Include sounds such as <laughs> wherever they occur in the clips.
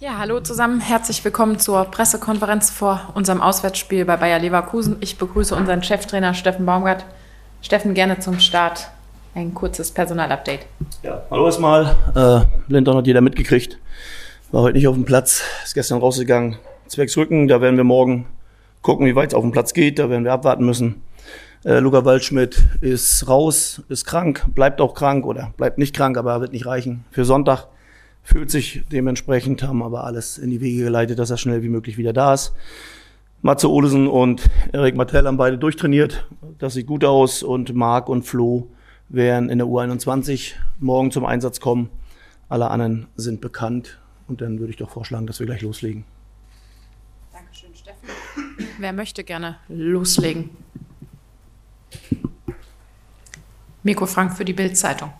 Ja, hallo zusammen. Herzlich willkommen zur Pressekonferenz vor unserem Auswärtsspiel bei Bayer Leverkusen. Ich begrüße unseren Cheftrainer Steffen Baumgart. Steffen, gerne zum Start ein kurzes Personalupdate. Ja, hallo erstmal. Äh, Lindon hat jeder mitgekriegt. War heute nicht auf dem Platz, ist gestern rausgegangen. Zwecks Rücken, da werden wir morgen gucken, wie weit es auf dem Platz geht. Da werden wir abwarten müssen. Äh, Luca Waldschmidt ist raus, ist krank, bleibt auch krank oder bleibt nicht krank, aber wird nicht reichen für Sonntag. Fühlt sich dementsprechend, haben aber alles in die Wege geleitet, dass er schnell wie möglich wieder da ist. Matze Olesen und Erik Martell haben beide durchtrainiert. Das sieht gut aus und Marc und Flo werden in der U21 morgen zum Einsatz kommen. Alle anderen sind bekannt und dann würde ich doch vorschlagen, dass wir gleich loslegen. Dankeschön, Steffen. Wer möchte gerne loslegen? Mirko Frank für die Bild-Zeitung.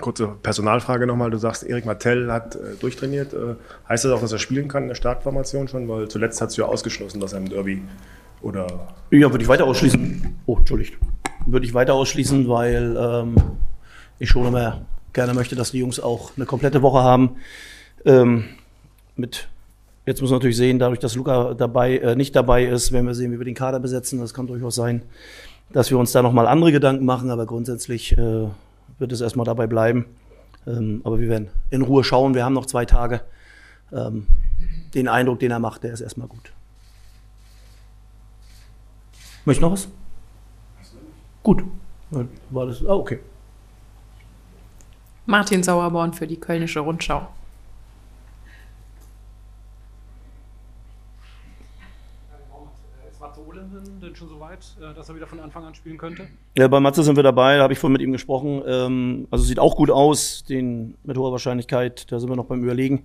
Kurze Personalfrage nochmal. Du sagst, Erik Martell hat äh, durchtrainiert. Äh, heißt das auch, dass er spielen kann in der Startformation schon? Weil zuletzt hast du ja ausgeschlossen, dass er im Derby oder. Ja, würde ich weiter ausschließen. Oh, entschuldigt. Würde ich weiter ausschließen, weil ähm, ich schon immer gerne möchte, dass die Jungs auch eine komplette Woche haben. Ähm, mit Jetzt muss man natürlich sehen, dadurch, dass Luca dabei, äh, nicht dabei ist, werden wir sehen, wie wir den Kader besetzen. Das kann durchaus sein, dass wir uns da nochmal andere Gedanken machen, aber grundsätzlich äh, wird es erstmal dabei bleiben. Ähm, aber wir werden in Ruhe schauen. Wir haben noch zwei Tage. Ähm, den Eindruck, den er macht, der ist erstmal gut. Möchtest du noch was? Gut. War das? Ah, okay. Martin Sauerborn für die Kölnische Rundschau. Denn schon so weit, äh, dass er wieder von Anfang an spielen könnte? Ja, bei Matze sind wir dabei, da habe ich vorhin mit ihm gesprochen. Ähm, also sieht auch gut aus, den mit hoher Wahrscheinlichkeit, da sind wir noch beim Überlegen.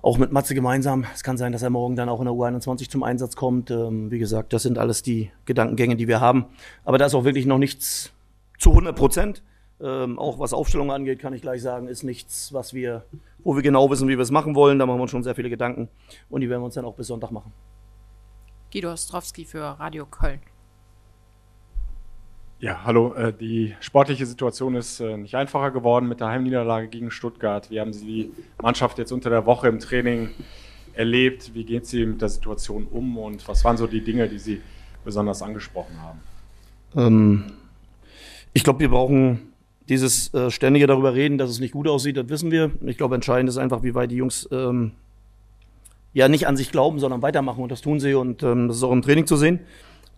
Auch mit Matze gemeinsam. Es kann sein, dass er morgen dann auch in der U21 zum Einsatz kommt. Ähm, wie gesagt, das sind alles die Gedankengänge, die wir haben. Aber da ist auch wirklich noch nichts zu 100 Prozent. Ähm, auch was Aufstellung angeht, kann ich gleich sagen, ist nichts, was wir, wo wir genau wissen, wie wir es machen wollen. Da machen wir uns schon sehr viele Gedanken und die werden wir uns dann auch bis Sonntag machen. Guido Ostrowski für Radio Köln. Ja, hallo. Äh, die sportliche Situation ist äh, nicht einfacher geworden mit der Heimniederlage gegen Stuttgart. Wie haben Sie die Mannschaft jetzt unter der Woche im Training erlebt? Wie geht sie mit der Situation um und was waren so die Dinge, die Sie besonders angesprochen haben? Ähm, ich glaube, wir brauchen dieses äh, ständige darüber reden, dass es nicht gut aussieht, das wissen wir. Ich glaube, entscheidend ist einfach, wie weit die Jungs ähm, ja nicht an sich glauben, sondern weitermachen. Und das tun sie und ähm, das ist auch im Training zu sehen.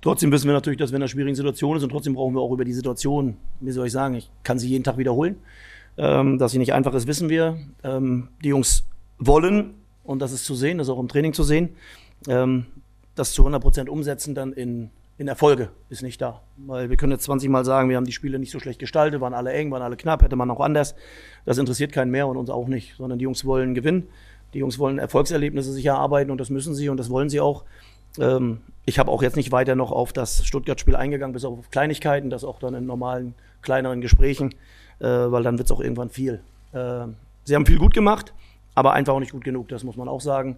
Trotzdem wissen wir natürlich, dass wir in einer schwierigen Situation sind und trotzdem brauchen wir auch über die Situation, wie soll ich sagen, ich kann sie jeden Tag wiederholen. Ähm, dass sie nicht einfach ist, wissen wir. Ähm, die Jungs wollen und das ist zu sehen, das ist auch im Training zu sehen. Ähm, das zu 100 Prozent umsetzen dann in, in Erfolge ist nicht da. Weil wir können jetzt 20 Mal sagen, wir haben die Spiele nicht so schlecht gestaltet, waren alle eng, waren alle knapp, hätte man auch anders. Das interessiert keinen mehr und uns auch nicht, sondern die Jungs wollen gewinnen. Die Jungs wollen Erfolgserlebnisse sich erarbeiten und das müssen sie und das wollen sie auch. Ähm, ich habe auch jetzt nicht weiter noch auf das Stuttgart-Spiel eingegangen, bis auf Kleinigkeiten, das auch dann in normalen, kleineren Gesprächen, äh, weil dann wird es auch irgendwann viel. Äh, sie haben viel gut gemacht, aber einfach auch nicht gut genug, das muss man auch sagen.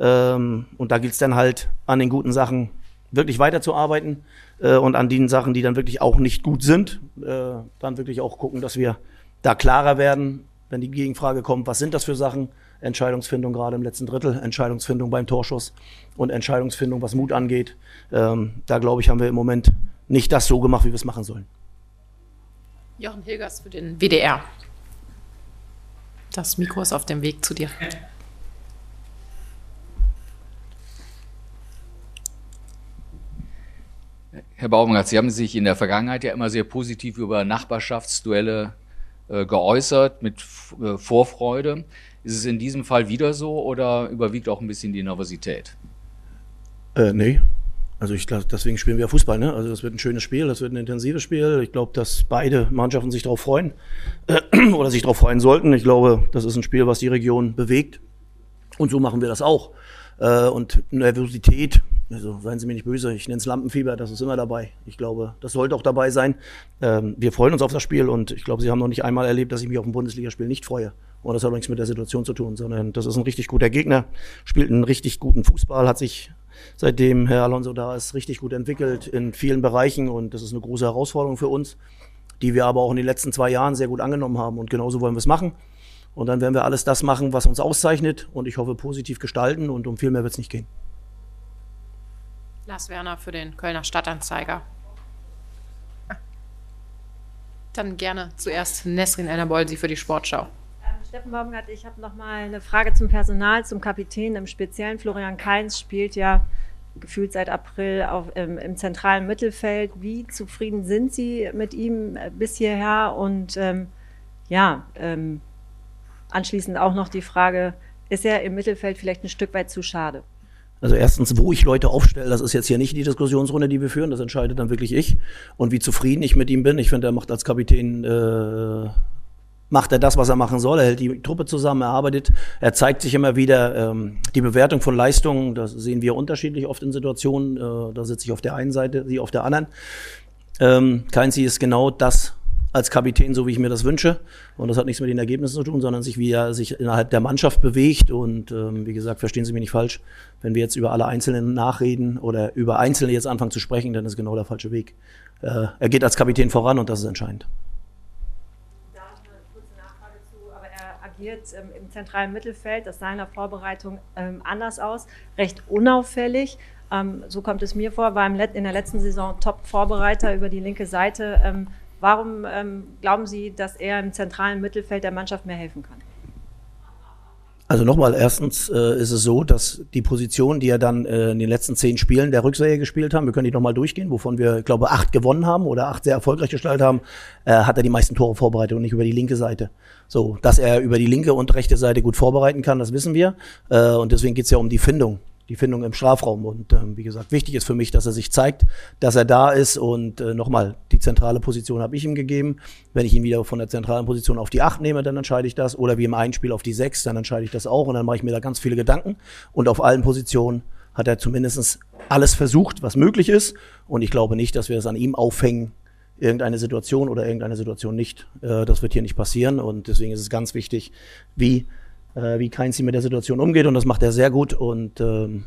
Ähm, und da gilt es dann halt an den guten Sachen wirklich weiterzuarbeiten äh, und an den Sachen, die dann wirklich auch nicht gut sind, äh, dann wirklich auch gucken, dass wir da klarer werden, wenn die Gegenfrage kommt, was sind das für Sachen? Entscheidungsfindung gerade im letzten Drittel, Entscheidungsfindung beim Torschuss und Entscheidungsfindung, was Mut angeht. Ähm, da glaube ich, haben wir im Moment nicht das so gemacht, wie wir es machen sollen. Jochen Hilgers für den WDR. Das Mikro ist auf dem Weg zu dir. Herr Baumgart, Sie haben sich in der Vergangenheit ja immer sehr positiv über Nachbarschaftsduelle äh, geäußert, mit äh, Vorfreude. Ist es in diesem Fall wieder so oder überwiegt auch ein bisschen die Nervosität? Äh, nee. Also ich glaube, deswegen spielen wir Fußball. Ne? Also das wird ein schönes Spiel, das wird ein intensives Spiel. Ich glaube, dass beide Mannschaften sich darauf freuen äh, <clears throat> oder sich darauf freuen sollten. Ich glaube, das ist ein Spiel, was die Region bewegt. Und so machen wir das auch. Äh, und Nervosität, also seien Sie mir nicht böse, ich nenne es Lampenfieber, das ist immer dabei. Ich glaube, das sollte auch dabei sein. Ähm, wir freuen uns auf das Spiel und ich glaube, Sie haben noch nicht einmal erlebt, dass ich mich auf ein Bundesligaspiel nicht freue. Und das hat nichts mit der Situation zu tun, sondern das ist ein richtig guter Gegner, spielt einen richtig guten Fußball, hat sich seitdem Herr Alonso da ist richtig gut entwickelt in vielen Bereichen und das ist eine große Herausforderung für uns, die wir aber auch in den letzten zwei Jahren sehr gut angenommen haben und genauso wollen wir es machen. Und dann werden wir alles das machen, was uns auszeichnet und ich hoffe positiv gestalten und um viel mehr wird es nicht gehen. Lars Werner für den Kölner Stadtanzeiger. Dann gerne zuerst Nesrin Elnerbolsi für die Sportschau. Steffen Baumgart, ich habe noch mal eine Frage zum Personal, zum Kapitän im Speziellen. Florian Kainz spielt ja gefühlt seit April auf, ähm, im zentralen Mittelfeld. Wie zufrieden sind Sie mit ihm äh, bis hierher? Und ähm, ja, ähm, anschließend auch noch die Frage, ist er im Mittelfeld vielleicht ein Stück weit zu schade? Also erstens, wo ich Leute aufstelle, das ist jetzt hier nicht die Diskussionsrunde, die wir führen, das entscheidet dann wirklich ich. Und wie zufrieden ich mit ihm bin, ich finde, er macht als Kapitän, äh, macht er das, was er machen soll. Er hält die Truppe zusammen, er arbeitet, er zeigt sich immer wieder. Ähm, die Bewertung von Leistungen, das sehen wir unterschiedlich oft in Situationen. Äh, da sitze ich auf der einen Seite, sie auf der anderen. Ähm, Keinzi ist genau das, als Kapitän, so wie ich mir das wünsche. Und das hat nichts mit den Ergebnissen zu tun, sondern sich, wie er sich innerhalb der Mannschaft bewegt. Und ähm, wie gesagt, verstehen Sie mich nicht falsch, wenn wir jetzt über alle Einzelnen nachreden oder über Einzelne jetzt anfangen zu sprechen, dann ist genau der falsche Weg. Äh, er geht als Kapitän voran und das ist entscheidend. Da eine kurze Nachfrage zu, aber er agiert ähm, im zentralen Mittelfeld, das sah in der Vorbereitung ähm, anders aus, recht unauffällig. Ähm, so kommt es mir vor, war in der letzten Saison Top-Vorbereiter über die linke Seite. Ähm, Warum ähm, glauben Sie, dass er im zentralen Mittelfeld der Mannschaft mehr helfen kann? Also nochmal, erstens äh, ist es so, dass die Position, die er dann äh, in den letzten zehn Spielen der Rückserie gespielt haben, wir können die nochmal durchgehen, wovon wir, ich glaube, acht gewonnen haben oder acht sehr erfolgreich gestaltet haben, äh, hat er die meisten Tore vorbereitet und nicht über die linke Seite. So, dass er über die linke und rechte Seite gut vorbereiten kann, das wissen wir. Äh, und deswegen geht es ja um die Findung die Findung im Strafraum. Und ähm, wie gesagt, wichtig ist für mich, dass er sich zeigt, dass er da ist. Und äh, nochmal, die zentrale Position habe ich ihm gegeben. Wenn ich ihn wieder von der zentralen Position auf die 8 nehme, dann entscheide ich das. Oder wie im Einspiel auf die 6, dann entscheide ich das auch. Und dann mache ich mir da ganz viele Gedanken. Und auf allen Positionen hat er zumindest alles versucht, was möglich ist. Und ich glaube nicht, dass wir es an ihm aufhängen, irgendeine Situation oder irgendeine Situation nicht. Äh, das wird hier nicht passieren. Und deswegen ist es ganz wichtig, wie äh, wie Keinzi mit der Situation umgeht und das macht er sehr gut und ähm,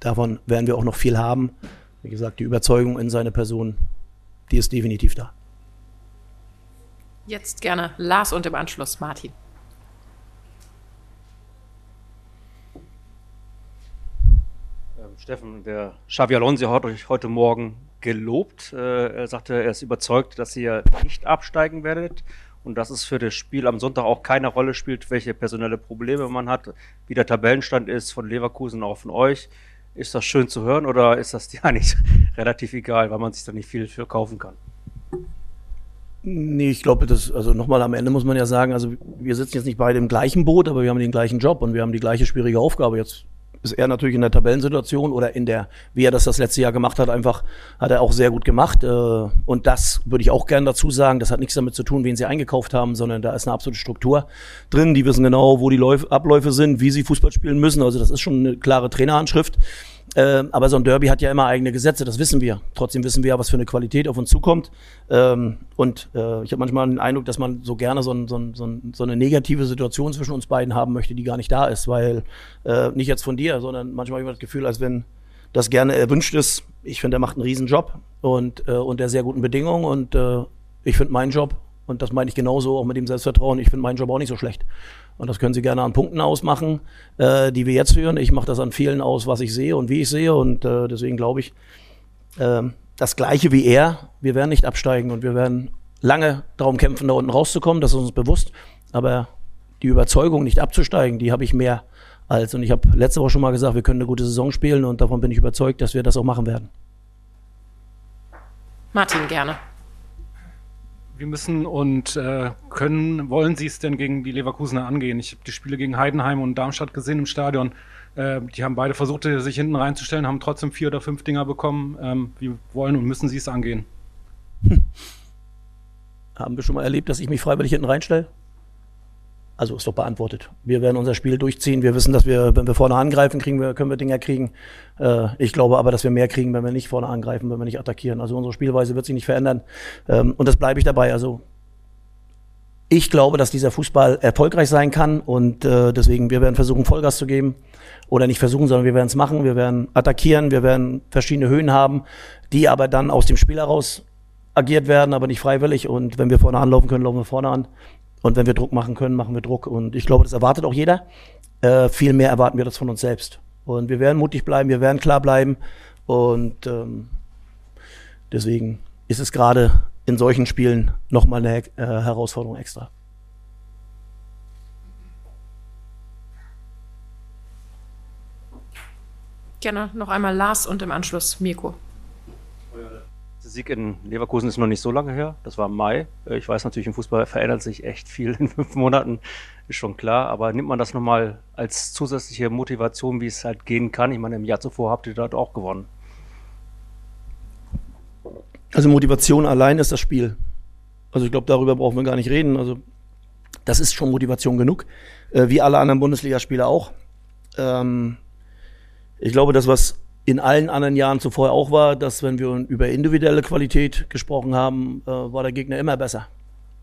davon werden wir auch noch viel haben. Wie gesagt, die Überzeugung in seine Person, die ist definitiv da. Jetzt gerne Lars und im Anschluss Martin. Ähm, Steffen, der Xavi Alonso hat euch heute Morgen gelobt. Äh, er sagte, er ist überzeugt, dass ihr nicht absteigen werdet und dass es für das Spiel am Sonntag auch keine Rolle spielt, welche personelle Probleme man hat, wie der Tabellenstand ist von Leverkusen auch von euch. Ist das schön zu hören oder ist das <laughs> dir eigentlich relativ egal, weil man sich da nicht viel für kaufen kann? Nee, ich glaube, das, also nochmal am Ende muss man ja sagen, also wir sitzen jetzt nicht beide im gleichen Boot, aber wir haben den gleichen Job und wir haben die gleiche schwierige Aufgabe. Jetzt ist er natürlich in der Tabellensituation oder in der, wie er das das letzte Jahr gemacht hat, einfach hat er auch sehr gut gemacht. Äh, und das würde ich auch gerne dazu sagen. Das hat nichts damit zu tun, wen sie eingekauft haben, sondern da ist eine absolute Struktur drin. Die wissen genau, wo die Abläufe sind, wie sie Fußball spielen müssen. Also das ist schon eine klare Trainerhandschrift. Ähm, aber so ein Derby hat ja immer eigene Gesetze, das wissen wir. Trotzdem wissen wir ja, was für eine Qualität auf uns zukommt. Ähm, und äh, ich habe manchmal den Eindruck, dass man so gerne so, ein, so, ein, so, ein, so, eine negative Situation zwischen uns beiden haben möchte, die gar nicht da ist. Weil äh, nicht jetzt von dir, sondern manchmal habe ich das Gefühl, als wenn das gerne erwünscht ist. Ich finde, er macht einen riesen Job und äh, unter sehr guten Bedingungen. Und äh, ich finde meinen Job, und das meine ich genauso auch mit dem Selbstvertrauen, ich finde meinen Job auch nicht so schlecht. Und das können Sie gerne an Punkten ausmachen, äh, die wir jetzt führen. Ich mache das an vielen aus, was ich sehe und wie ich sehe. Und äh, deswegen glaube ich, äh, das Gleiche wie er, wir werden nicht absteigen und wir werden lange darum kämpfen, da unten rauszukommen. Das ist uns bewusst. Aber die Überzeugung, nicht abzusteigen, die habe ich mehr als. Und ich habe letzte Woche schon mal gesagt, wir können eine gute Saison spielen und davon bin ich überzeugt, dass wir das auch machen werden. Martin, gerne. Wie müssen und äh, können, wollen Sie es denn gegen die Leverkusener angehen? Ich habe die Spiele gegen Heidenheim und Darmstadt gesehen im Stadion. Äh, die haben beide versucht, sich hinten reinzustellen, haben trotzdem vier oder fünf Dinger bekommen. Ähm, wie wollen und müssen Sie es angehen? Hm. <laughs> Haben wir schon mal erlebt, dass ich mich freiwillig hinten reinstelle? Also ist doch beantwortet. Wir werden unser Spiel durchziehen. Wir wissen, dass wir, wenn wir vorne angreifen, kriegen wir, können wir Dinger kriegen. Äh, ich glaube aber, dass wir mehr kriegen, wenn wir nicht vorne angreifen, wenn wir nicht attackieren. Also unsere Spielweise wird sich nicht verändern. Ähm, und das bleibe ich dabei. Also ich glaube, dass dieser Fußball erfolgreich sein kann und äh, deswegen, wir werden versuchen, Vollgas zu geben. Oder nicht versuchen, sondern wir werden es machen. Wir werden attackieren, wir werden verschiedene Höhen haben, die aber dann aus dem Spiel heraus agiert werden, aber nicht freiwillig. Und wenn wir vorne anlaufen können, laufen wir vorne an. Und wenn wir Druck machen können, machen wir Druck. Und ich glaube, das erwartet auch jeder. Äh, viel mehr erwarten wir das von uns selbst. Und wir werden mutig bleiben, wir werden klar bleiben. Und ähm, deswegen ist es gerade in solchen Spielen nochmal eine äh, Herausforderung extra. Gerne noch einmal Lars und im Anschluss Mirko. Sieg in Leverkusen ist noch nicht so lange her. Das war im Mai. Äh, ich weiß natürlich, im Fußball verändert sich echt viel <laughs> in fünf Monaten, ist schon klar. Aber nimmt man das nochmal als zusätzliche Motivation, wie es halt gehen kann? Ich meine, im Jahr zuvor habt ihr dort auch gewonnen. Also Motivation allein ist das Spiel. Also ich glaube, darüber brauchen wir gar nicht reden. Also das ist schon Motivation genug, äh, wie alle anderen Bundesligaspieler auch. Ähm, ich glaube, das, was in allen anderen Jahren zuvor auch war, dass wenn wir über individuelle Qualität gesprochen haben, äh, war der Gegner immer besser.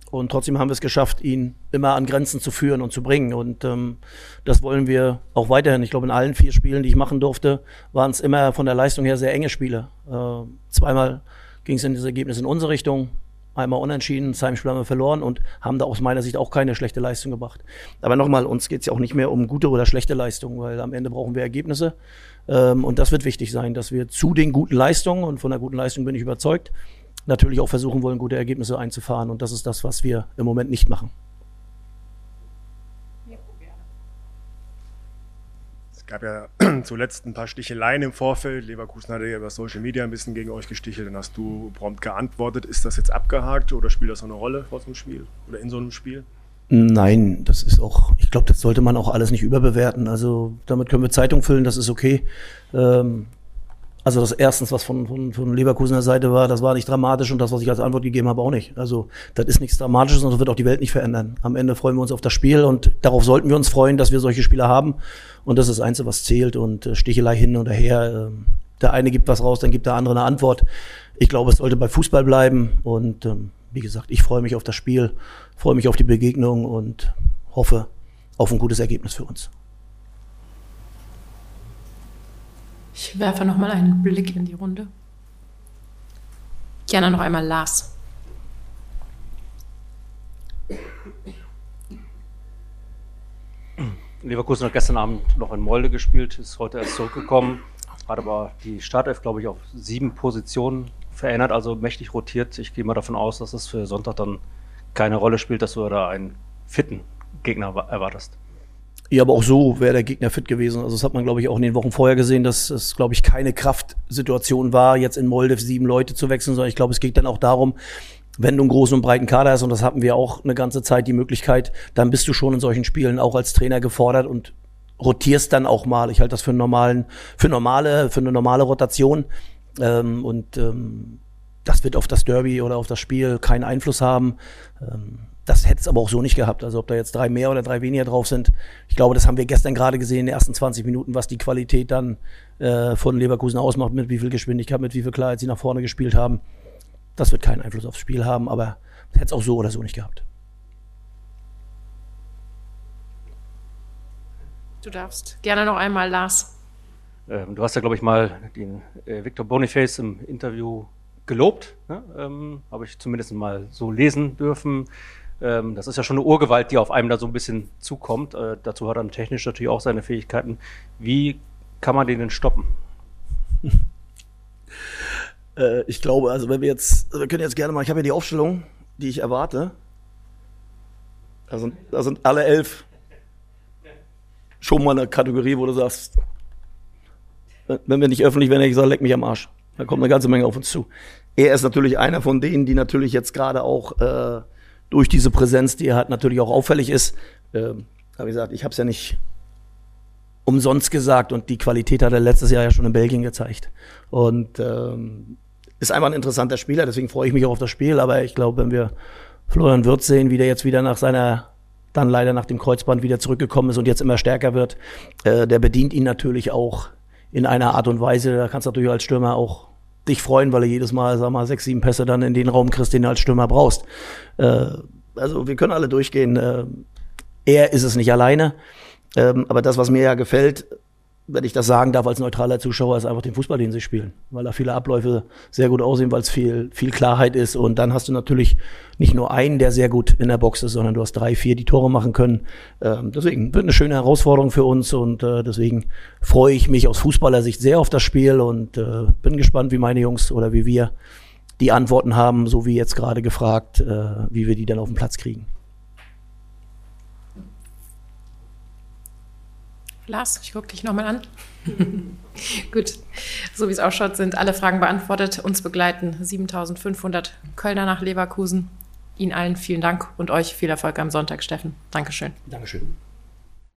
Und trotzdem haben wir es geschafft, ihn immer an Grenzen zu führen und zu bringen. Und ähm, das wollen wir auch weiterhin. Ich glaube, in allen vier Spielen, die ich machen durfte, waren es immer von der Leistung her sehr enge Spiele. Äh, zweimal ging es in das Ergebnis in unsere Richtung, einmal unentschieden, das Heimspiel haben wir verloren und haben da aus meiner Sicht auch keine schlechte Leistung gebracht. Aber nochmal, uns geht es ja auch nicht mehr um gute oder schlechte Leistung, weil am Ende brauchen wir Ergebnisse. Ähm, und das wird wichtig sein, dass wir zu den guten Leistungen, und von der guten Leistung bin ich überzeugt, natürlich auch versuchen wollen, gute Ergebnisse einzufahren. Und das ist das, was wir im Moment nicht machen. Gab ja <clears throat> zuletzt ein paar Sticheleien im Vorfeld. Leverkusen hatte ja über Social Media ein bisschen gegen euch gestichelt, dann hast du prompt geantwortet. Ist das jetzt abgehakt oder spielt das noch eine Rolle vor so einem Spiel oder in so einem Spiel? Nein, das ist auch, ich glaube, das sollte man auch alles nicht überbewerten. Also damit können wir Zeitung füllen, das ist okay. Ähm, also das erstens, was von, von, von Leverkusener Seite war, das war nicht dramatisch und das, was ich als Antwort gegeben habe, auch nicht. Also das ist nichts Dramatisches und das wird auch die Welt nicht verändern. Am Ende freuen wir uns auf das Spiel und darauf sollten wir uns freuen, dass wir solche Spieler haben. Und das ist das Einzige, was zählt. Und äh, Stichelei hin und her. Äh, der eine gibt was raus, dann gibt der andere eine Antwort. Ich glaube, es sollte bei Fußball bleiben. Und ähm, wie gesagt, ich freue mich auf das Spiel, freue mich auf die Begegnung und hoffe auf ein gutes Ergebnis für uns. Ich werfe noch mal einen Blick in die Runde. Gerne noch einmal Lars. Leverkusen hat gestern Abend noch in Molde gespielt, ist heute erst zurückgekommen, hat aber die Startelf, glaube ich, auf sieben Positionen verändert, also mächtig rotiert. Ich gehe mal davon aus, dass es für Sonntag dann keine Rolle spielt, dass du da einen fitten Gegner erwartest. Ja, aber auch so wäre der Gegner fit gewesen. Also das hat man, glaube ich, auch in den Wochen vorher gesehen, dass es, glaube ich, keine Kraftsituation war, jetzt in Molde sieben Leute zu wechseln, sondern ich glaube, es geht dann auch darum, wenn du einen großen und breiten Kader hast, und das hatten wir auch eine ganze Zeit die Möglichkeit, dann bist du schon in solchen Spielen auch als Trainer gefordert und rotierst dann auch mal. Ich halte das für einen normalen, für normale, für eine normale Rotation. Ähm, und ähm, das wird auf das Derby oder auf das Spiel keinen Einfluss haben. Ähm, das hätte es aber auch so nicht gehabt. Also ob da jetzt drei mehr oder drei weniger drauf sind. Ich glaube, das haben wir gestern gerade gesehen in den ersten 20 Minuten, was die Qualität dann äh, von Leverkusen ausmacht, mit wie viel Geschwindigkeit, mit wie viel Klarheit sie nach vorne gespielt haben. Das wird keinen Einfluss aufs Spiel haben, aber hätte es auch so oder so nicht gehabt. Du darfst gerne noch einmal, Lars. Ähm, du hast ja, glaube ich, mal den äh, Victor Boniface im Interview gelobt. Ne? Ähm, Habe ich zumindest mal so lesen dürfen. Ähm, das ist ja schon eine Urgewalt, die auf einem da so ein bisschen zukommt. Äh, dazu hat er technisch natürlich auch seine Fähigkeiten. Wie kann man den denn stoppen? <laughs> äh, ich glaube, also wenn wir jetzt, wir können jetzt gerne mal, ich habe ja die Aufstellung, die ich erwarte. Da sind, da sind alle elf schon mal eine Kategorie, wo du sagst, wenn wir nicht öffentlich werden, ich sage, leck mich am Arsch. Da kommt eine ganze Menge auf uns zu. Er ist natürlich einer von denen, die natürlich jetzt gerade auch äh, durch diese Präsenz, die halt natürlich auch auffällig ist. Ähm, wie gesagt, ich habe es ja nicht umsonst gesagt und die Qualität hat er letztes Jahr ja schon in Belgien gezeigt. Und ähm, ist einfach ein interessanter Spieler, deswegen freue ich mich auch auf das Spiel. Aber ich glaube, wenn wir Florian Wirtz sehen, wie der jetzt wieder nach seiner, dann leider nach dem Kreuzband wieder zurückgekommen ist und jetzt immer stärker wird, äh, der bedient ihn natürlich auch in einer Art und Weise. Da kannst du natürlich als Stürmer auch dich freuen, weil du jedes Mal, sag mal, sechs, sieben Pässe dann in den Raum kriegst, den du als Stürmer brauchst. Äh, also wir können alle durchgehen. Äh, er ist es nicht alleine. Ähm, aber das, was mir ja gefällt, wenn ich das sagen darf, als neutraler Zuschauer, ist einfach den Fußball, den sie spielen. Weil da viele Abläufe sehr gut aussehen, weil es viel, viel Klarheit ist. Und dann hast du natürlich nicht nur einen, der sehr gut in der Box ist, sondern du hast drei, vier, die Tore machen können. Ähm, deswegen wird eine schöne Herausforderung für uns und äh, deswegen freue ich mich aus Fußballersicht sehr auf das Spiel und äh, bin gespannt, wie meine Jungs oder wie wir die Antworten haben, so wie jetzt gerade gefragt, äh, wie wir die dann auf den Platz kriegen. Lars, ich gucke dich nochmal an. <laughs> Gut, so wie es ausschaut, sind alle Fragen beantwortet. Uns begleiten 7500 Kölner nach Leverkusen. Ihnen allen vielen Dank und euch viel Erfolg am Sonntag, Steffen. Dankeschön. Dankeschön.